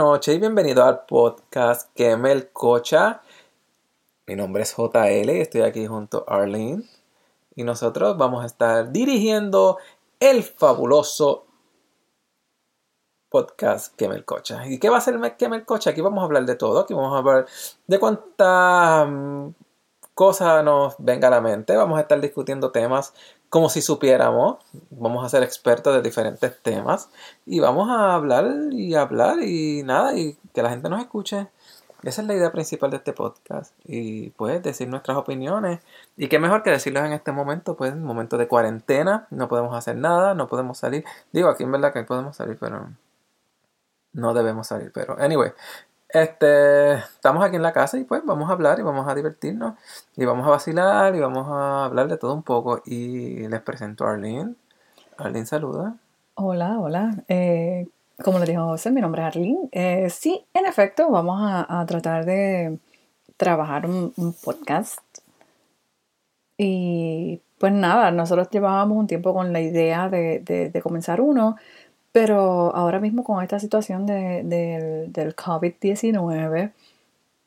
Noches y bienvenido al podcast Que Cocha. Mi nombre es JL y estoy aquí junto a Arlene. Y nosotros vamos a estar dirigiendo el fabuloso podcast Que Cocha. ¿Y qué va a ser Que Cocha? Aquí vamos a hablar de todo. Aquí vamos a hablar de cuántas cosas nos venga a la mente. Vamos a estar discutiendo temas como si supiéramos. Vamos a ser expertos de diferentes temas y vamos a hablar y hablar y nada, y que la gente nos escuche. Esa es la idea principal de este podcast. Y pues decir nuestras opiniones. Y qué mejor que decirlos en este momento, pues en momento de cuarentena, no podemos hacer nada, no podemos salir. Digo, aquí en verdad que podemos salir, pero no debemos salir. Pero, anyway, este, estamos aquí en la casa y pues vamos a hablar y vamos a divertirnos y vamos a vacilar y vamos a hablar de todo un poco. Y les presento a Arlene. Arlene, saluda. Hola, hola. Eh, como le dijo José, mi nombre es Arlene. Eh, sí, en efecto, vamos a, tratar de trabajar un, podcast. Y pues nada, nosotros llevábamos un tiempo con la idea de, de comenzar uno pero ahora mismo con esta situación de, del COVID-19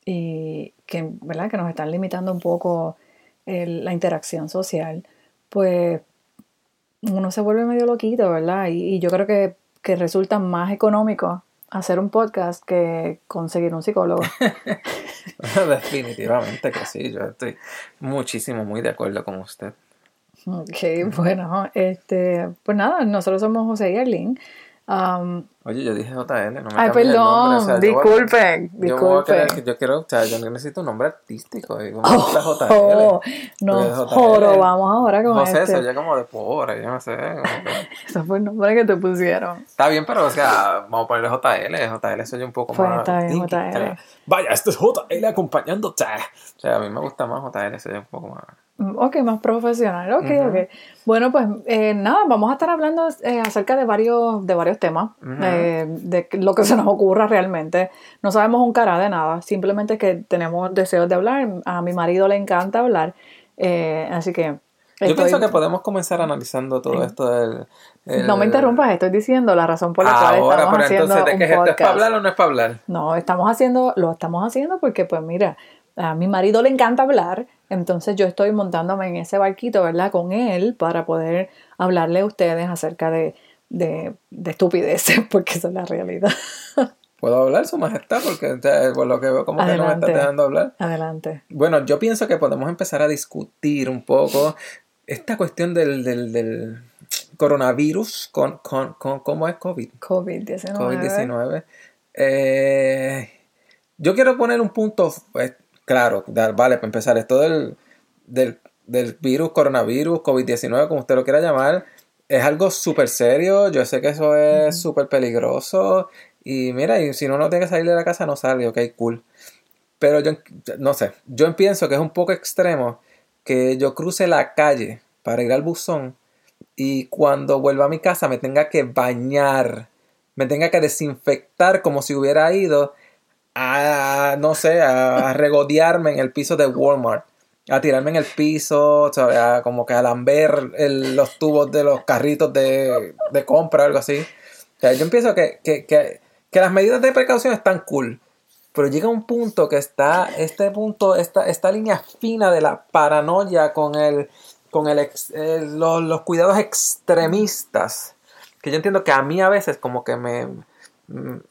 y que, ¿verdad? que nos están limitando un poco la interacción social, pues uno se vuelve medio loquito, ¿verdad? Y, yo creo que, que, resulta más económico hacer un podcast que conseguir un psicólogo. Definitivamente que sí, yo estoy muchísimo, muy de acuerdo con usted. Ok, bueno, este, pues nada, nosotros somos José y Arlene. Um, Oye, yo dije JL, no me Ay, perdón, disculpen, disculpen. Yo, quiero, o sea, yo necesito un nombre artístico. Y como oh, JL. Oh, no, joro, vamos ahora con No sé, este. se como de pobre, yo no sé. Ese fue el nombre que te pusieron. Está bien, pero o sea, vamos a ponerle JL. JL soy un poco pues más. Está bien, JL. Vaya, esto es JL acompañándote. O sea, a mí me gusta más JL, soy un poco más. Ok, más profesional. Ok, ok. Bueno, pues eh, nada, vamos a estar hablando eh, acerca de varios, de varios temas, eh, de lo que se nos ocurra realmente. No sabemos un cara de nada, simplemente que tenemos deseos de hablar. A mi marido le encanta hablar, así que... Yo pienso que podemos comenzar analizando todo esto del... No me interrumpas, estoy diciendo la razón por la cual estamos haciendo entonces, ¿de que ¿Es para hablar o no es para hablar? No, estamos haciendo, lo estamos haciendo porque, pues mira, a mi marido le encanta hablar, entonces yo estoy montándome en ese barquito, ¿verdad? Con él para poder hablarle a ustedes acerca de, de, estupideces, porque esa es la realidad. ¿Puedo hablar, Su Majestad? Porque por lo que veo, como que no me está dejando hablar. Adelante. Bueno, yo pienso que podemos empezar a discutir un poco esta cuestión del, del, del coronavirus con, con, con, ¿cómo es COVID? COVID-19. COVID-19. Eh, yo quiero poner un punto pues, claro, vale, para empezar, esto del, del, del virus, coronavirus, COVID-19, como usted lo quiera llamar, es algo súper serio. Yo sé que eso es súper peligroso. Y mira, y si uno no tiene que salir de la casa, no sale, ok, cool. Pero yo, no sé, yo pienso que es un poco extremo que yo cruce la calle para ir al buzón y cuando vuelva a mi casa me tenga que bañar, me tenga que desinfectar como si hubiera ido a, no sé, a, regodearme en el piso de Walmart, a tirarme en el piso, A como que a lamber los tubos de los carritos de, de compra, algo así. yo empiezo que, que, que, que, las medidas de precaución están cool, pero llega un punto que está, este punto, esta, esta línea fina de la paranoia con el, con el, los, los cuidados extremistas, que yo entiendo que a mí a veces como que me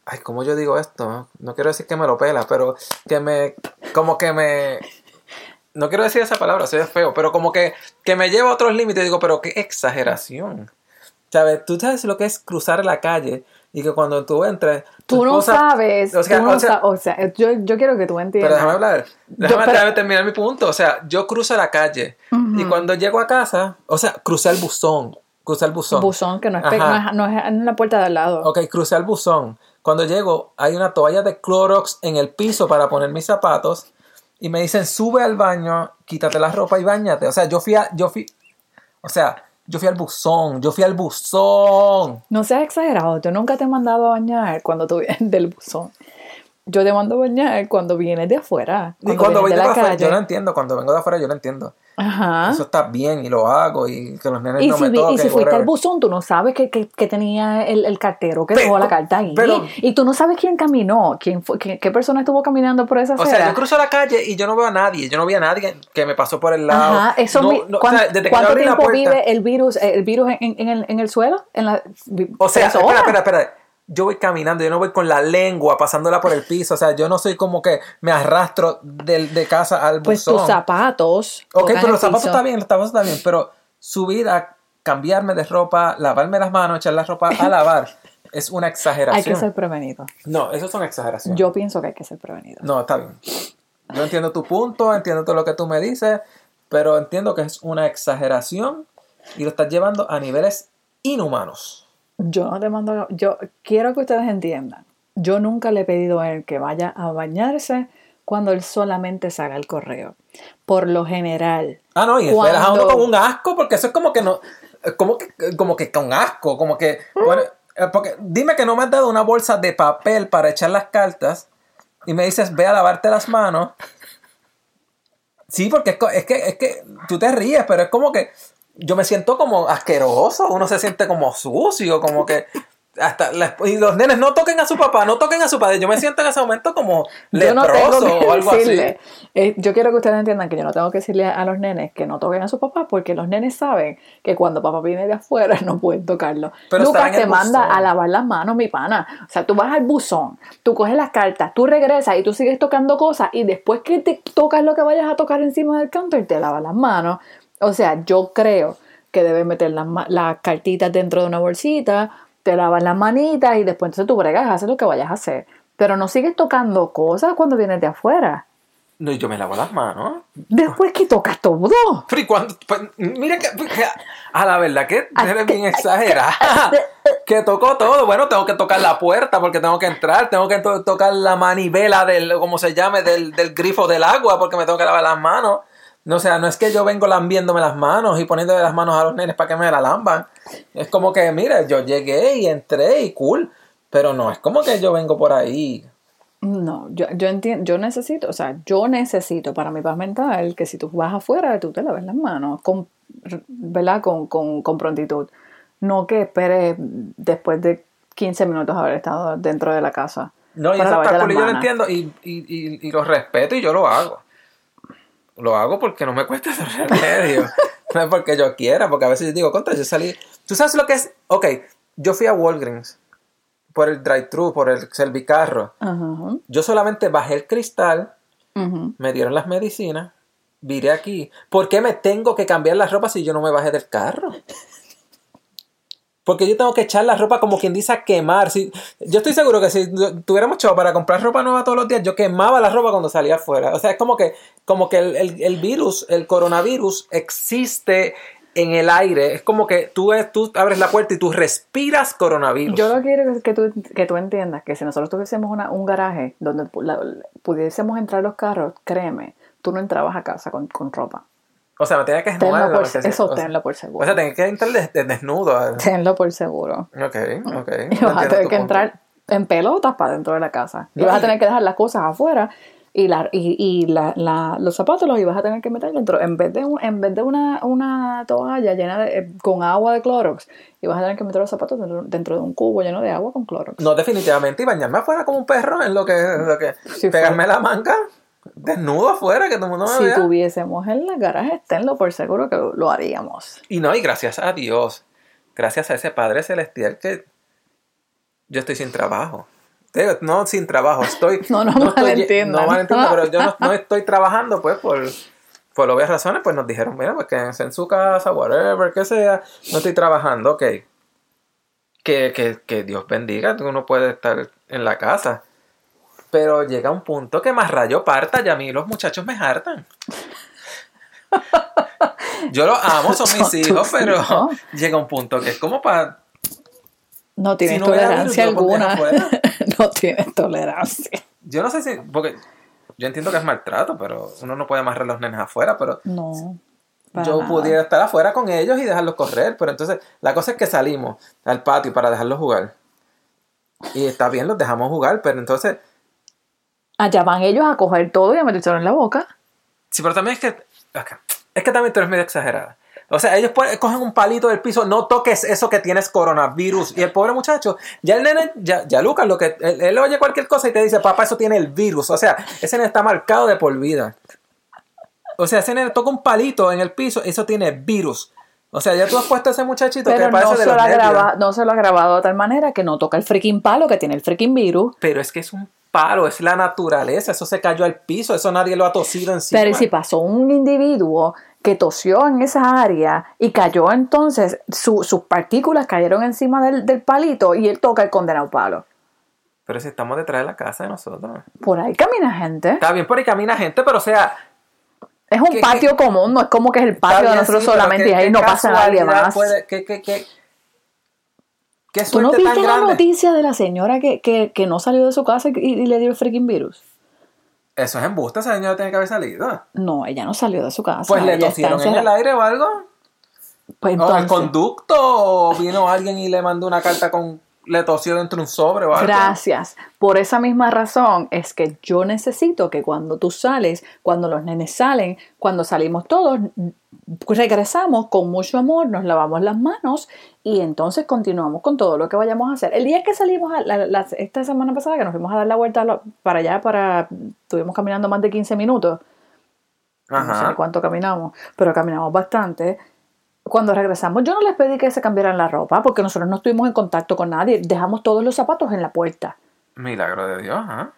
ay, ¿cómo yo digo esto? No quiero decir que me lo pela, pero que me, como que me, no quiero decir esa palabra, soy feo, pero como que, que me lleva a otros límites, digo, pero qué exageración. ¿Sabes? Tú sabes lo que es cruzar la calle y que cuando tú entres... Tú no sabes. O sea, o sea, yo, yo, quiero que tú entiendas. Pero déjame hablar. Déjame, terminar mi punto. O sea, yo cruzo la calle y cuando llego a casa, o sea, crucé el buzón. Crucé el buzón. Buzón, que no es, no, es, en la puerta de al lado. Ok, crucé el buzón. Cuando llego, hay una toalla de Clorox en el piso para poner mis zapatos. Y me dicen, sube al baño, quítate la ropa y bañate. O sea, yo fui a, yo fui, o sea, yo fui al buzón, yo fui al buzón. No seas exagerado, yo nunca te he mandado a bañar cuando tú vienes del buzón. Yo te mando a bañar cuando vienes de afuera. Y cuando voy de la afuera, yo lo entiendo. Cuando vengo de afuera, yo lo entiendo. Ajá. Eso está bien y lo hago y que los nenes Y no si, me toquen. y si fuiste al buzón, tú no sabes que, que- que tenía el, el cartero que Pero- dejó la carta ahí. pero- y tú no sabes quién caminó, quién fue, qué, qué persona estuvo caminando por esa O acera. sea, yo cruzo la calle y yo no veo a nadie. Yo no vi a nadie que me pasó por el lado. Ajá, eso No, mi- no, o ¿cuán- sea, desde que yo ¿Cuánto la tiempo puerta- vive el virus, el virus en, en el, en el suelo? En la, O sea, espera, espera, espera. Yo voy caminando, yo no voy con la lengua pasándola por el piso. O sea, yo no soy como que me arrastro del- de, casa al Pues buzón. tus zapatos. Ok, pero los zapatos está bien, los zapatos está bien, pero subir a cambiarme de ropa, lavarme las manos, echar la ropa a lavar, es una exageración. Hay que ser prevenido. No, eso son exageraciones. Yo pienso que hay que ser prevenido. No, está bien. Yo entiendo tu punto, entiendo todo lo que tú me dices, pero entiendo que es una exageración y lo estás llevando a niveles inhumanos. Yo no te mando. Yo quiero que ustedes entiendan. Yo nunca le he pedido a él que vaya a bañarse cuando él solamente se haga el correo. Por lo general. Ah, no, y esperas a uno con un asco, porque eso es como que no, como que, como que con asco, como que, bueno, eh, porque dime que no me has dado una bolsa de papel para echar las cartas y me dices, ve a lavarte las manos. Sí, porque es, es que, es que tú te ríes, pero es como que yo me siento como asqueroso, uno se siente como sucio, como que hasta la- y los nenes no toquen a su papá, no toquen a su padre. Yo me siento en ese momento como Yo no leproso tengo que o algo decirle. así. eh, yo quiero que ustedes entiendan que yo no tengo que decirle a los nenes que no toquen a su papá porque los nenes saben que cuando papá viene de afuera no pueden tocarlo. Pero Lucas te manda buzón. a lavar las manos, mi pana. O sea, tú vas al buzón, tú coges las cartas, tú regresas y tú sigues tocando cosas y después que te tocas lo que vayas a tocar encima del counter, te lavas las manos. O sea, yo creo que debes meter las, las cartitas dentro de una bolsita, te lavas las manitas y después entonces tú bregas, haces lo que vayas a hacer. Pero no sigues tocando cosas cuando vienes de afuera. No, yo me lavo las manos. Después que tocas todo. Pero ¿y cuándo? Pues, mira que, que- a la verdad que Ah, eres bien exagerada. Que tocó todo. Bueno, tengo que tocar la puerta porque tengo que entrar. Tengo que to- tocar la manivela del, como se llame, del, del grifo del agua porque me tengo que lavar las manos. No, o sea, no es que yo vengo lambiéndome las manos y poniéndole las manos a los nenes para que me la lamban. Es como que, mira, yo llegué y entré y cool. Pero no, es como que yo vengo por ahí. No, yo, yo entiendo, yo necesito, o sea, yo necesito para mi paz mental que si tú vas afuera, tú te laves las manos, con, ¿verdad? Con, con, con prontitud. No que esperes después de 15 minutos haber estado dentro de la casa. No, y eso está cool yo lo entiendo y, y, y, y lo respeto y yo lo hago. Lo hago porque no me cuesta el remedio. no es porque yo quiera, porque a veces yo digo, contra, yo salí. ¿Tú sabes lo que es? Ok, yo fui a Walgreens por el drive-thru, por el servicarro. Ajá, Yo solamente bajé el cristal, me dieron las medicinas, viré aquí. ¿Por qué me tengo que cambiar la ropa si yo no me bajé del carro? Porque yo tengo que echar la ropa como quien dice a quemar. Si, yo estoy seguro que si tuviéramos chavo para comprar ropa nueva todos los días, yo quemaba la ropa cuando salía afuera. O sea, es como que, como que el, el- el virus, el coronavirus, existe en el aire. Es como que tú, tú abres la puerta y tú respiras coronavirus. Yo lo que quiero es que tú, que tú entiendas que si nosotros tuviésemos una- un garaje donde pudiésemos entrar los carros, créeme, tú no entrabas a casa con, con ropa. O sea, me tenía que Tenlo desnudar. por, porque sí, eso o sea, tenlo por O seguro. sea, tenía que entrar de- de- desnudo. Tenlo por seguro. Ok, ok. Y vas a tener que punto. entrar en pelotas para dentro de la casa. Y No, vas a tener que dejar las cosas afuera y, la, y, y la, la- los zapatos los ibas a tener que meter dentro. En vez de, un- en vez de una, una toalla llena de, eh, con agua de Clorox, ibas a tener que meter los zapatos dentro, dentro de un cubo lleno de agua con Clorox. No, definitivamente. Y bañarme afuera como un perro en lo que. en lo que pegarme la manga desnudo afuera, que todo el mundo me si vea. tuviésemos en la garaje, tenlo por seguro que lo, lo haríamos. Y no, y gracias a Dios, gracias a ese Padre Celestial que yo estoy sin trabajo. No sin trabajo, estoy... No, no estoy- malentiendan. No malentiendan, pero yo no, no estoy trabajando pues por, por obvias razones, pues nos dijeron, mira, pues quédense en su casa, whatever, que sea, no estoy trabajando, ok. Que, que, que Dios bendiga, uno puede estar en la casa. Pero llega un punto que más rayo parta y a mí los muchachos me hartan. Yo los amo, son mis hijos, pero llega un punto que es como para... No tienes no tolerancia alguna. no tienes tolerancia. Yo no sé si... Porque yo entiendo que es maltrato, pero uno no puede amarrar a los nenes afuera, pero No. yo nada. pudiera estar afuera con ellos y dejarlos correr. Pero entonces, la cosa es que salimos al patio para dejarlos jugar. Y está bien, los dejamos jugar, pero entonces Allá van ellos a coger todo y a metérselo en la boca. Sí, pero también es que. ok, Es que también tú eres medio exagerada. O sea, ellos cogen un palito del piso, no toques eso que tienes coronavirus. Y el pobre muchacho, ya el nene, ya, ya Lucas, lo que, él, él oye cualquier cosa y te dice, papá, eso tiene el virus. O sea, ese nene está marcado de por vida. O sea, ese nene toca un palito en el piso, eso tiene virus. O sea, ya tú has puesto a ese muchachito Pero que parece no de se, lo ha grabado, no se lo ha grabado de tal manera que no toca el freaking palo que tiene el freaking virus. Pero es que es un palo, es la naturaleza, eso se cayó al piso, eso nadie lo ha tosido encima. Pero ¿y si pasó un individuo que tosió en esa área y cayó entonces, su- sus partículas cayeron encima del, del palito y él toca el condenado palo. Pero si estamos detrás de la casa de nosotros. Por ahí camina gente. Está bien, por ahí camina gente, pero o sea, Es un ¿Qué- patio común, no es como que es el patio de nosotros sí, solamente y ahí no pasa nadie más. puede- qué, ¿Tú no viste la grande? noticia de la señora que, que, que no salió de su casa y, y le dio el freaking virus? Eso es embuste, esa señora tiene que haber salido. No, ella no salió de su casa. Pues le tosieron en el aire o algo. Pues O el entonces, conducto, o vino alguien y le mandó una carta con. Le tosió dentro de un sobre o algo. Gracias. Por esa misma razón es que yo necesito que cuando tú sales, cuando los nenes salen, cuando salimos todos, regresamos con mucho amor, nos lavamos las manos y entonces continuamos con todo lo que vayamos a hacer. El día que salimos, a la- la- esta semana pasada, que nos fuimos a dar la vuelta lo- para allá, para, estuvimos caminando más de 15 minutos, no sé Ajá. cuánto caminamos, pero caminamos bastante. Cuando regresamos, yo no les pedí que se cambiaran la ropa porque nosotros no estuvimos en contacto con nadie. Dejamos todos los zapatos en la puerta. Milagro de Dios, ¿ah?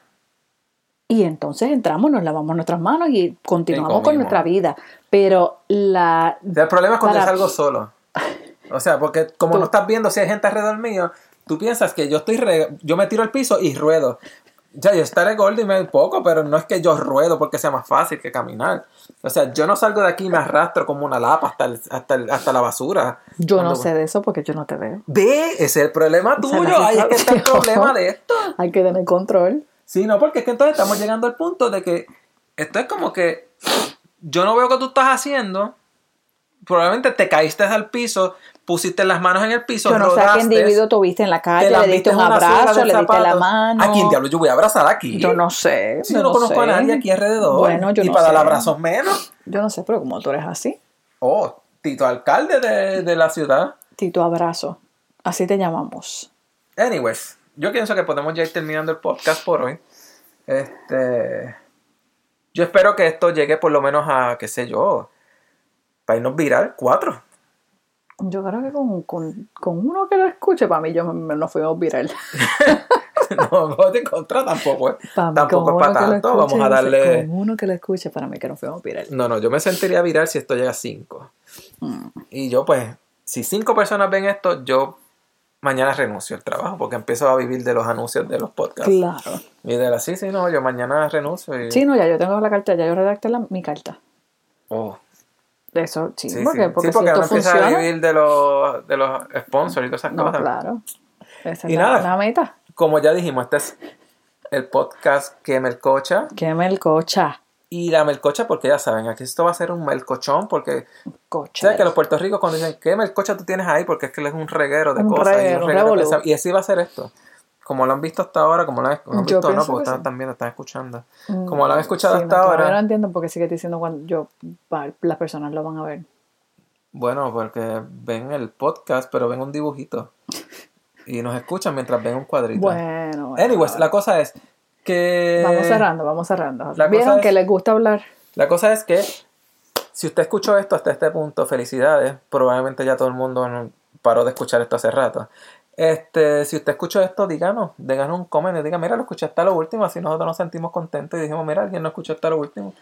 Y entonces entramos, nos lavamos nuestras manos y continuamos con nuestra vida. Pero la... El problema es cuando Para- salgo solo. O sea, porque como Tú- no estás viendo si hay gente alrededor mío, tú piensas que yo estoy re- yo me tiro al piso y ruedo. Ya, yo estaré gordo y me poco, pero no es que yo ruedo porque sea más fácil que caminar. O sea, yo no salgo de aquí y me arrastro como una lapa hasta, el- hasta, el- hasta la basura. Yo no sé de eso porque yo no te veo. Ve, ese es el problema tuyo. Ahí es que está el problema de esto. Hay que tener control. Sí, no, porque es que entonces estamos llegando al punto de que esto es como que yo no veo que tú estás haciendo. Probablemente te caíste al piso, pusiste las manos en el piso, Yo no sé a qué rodaste, individuo tuviste en la calle, le diste un abrazo, le diste la mano. ¿A quién diablo yo voy a abrazar aquí? Yo no sé. Si yo no conozco a nadie aquí alrededor. Bueno, yo y no para sé. dar abrazos menos. Yo no sé, pero como tú eres así, Oh, Tito Alcalde de, de la ciudad. Tito Abrazo. Así te llamamos. Anyways, yo pienso que podemos ya ir terminando el podcast por hoy. Este. Yo espero que esto llegue por lo menos a, qué sé yo, para irnos viral, cuatro. Yo creo que con, con, con uno que lo escuche, para mí yo me, nos fuimos viral. no, no contra tampoco, ¿eh? Para mí, Tampoco es para tanto. escuche, Vamos a darle. Con uno que lo escuche, para mí que nos fuimos viral. No, no, yo me sentiría viral si esto llega a cinco. Y yo, pues, si cinco personas ven esto, yo mañana renuncio al trabajo porque empiezo a vivir de los anuncios de los podcasts. Claro. Y de la sí, sí, no, yo mañana renuncio. Y... Sí, no, ya yo tengo la carta, ya yo redacté la- mi carta. Oh, Eso, sí, sí, porque, sí. porque Sí, porque si ahora esto empieza a funciona. vivir de los, de los sponsors y todas esas No, cosas. claro. Esa es Y nada. la meta. Como ya dijimos, este es el podcast que Melcocha. Que melcocha. Y la melcocha, porque ya saben, aquí esto va a ser un melcochón, porque Cocha. sabes que los Puerto Ricos cuando dicen, ¿qué melcocha tú tienes ahí? Porque es que él es un reguero de Un cosas. y, reguero, un un reguero de y así va a ser esto. Como lo han visto hasta ahora, como lo han, lo han visto, no, porque que están, también lo están escuchando. Mm, Como lo han escuchado sí, hasta no, ahora. no entiendo porque sigue diciendo cuando yo las personas lo van a ver. Bueno, porque ven el podcast, pero ven un dibujito. Y nos escuchan mientras ven un cuadrito. Bueno, bueno. Anyways, la cosa es que... Vamos cerrando, vamos cerrando. la Vieron es- que les gusta hablar. La cosa es que si usted escuchó esto hasta este punto, felicidades. Probablemente ya todo el mundo paró de escuchar esto hace rato. Este, si usted escuchó esto, díganos, díganos un comentario, diga, mira, lo escuché hasta lo último, así nosotros nos sentimos contentos y dijimos, mira, alguien no escuchó hasta lo último.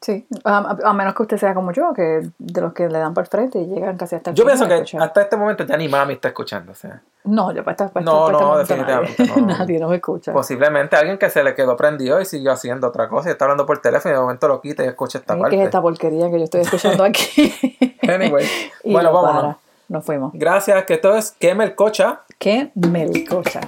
Sí, a, menos que usted sea como yo, que de los que le dan por frente y llegan casi hasta el Yo pienso que escuchar. hasta este momento ya ni mami está escuchando, o sea, No, yo para esta, para No, esta- para no, este momento definitivamente nadie, no. Pues, nadie nos escucha. posiblemente alguien que se le quedó prendido y siguió haciendo otra cosa y está hablando por teléfono y de momento lo quita y escucha esta ¿Qué parte. es esta porquería que yo estoy escuchando aquí? Anyway, bueno, vámonos. para. Nos fuimos. Gracias, que esto es Queme el Cocha. Qué melcocha.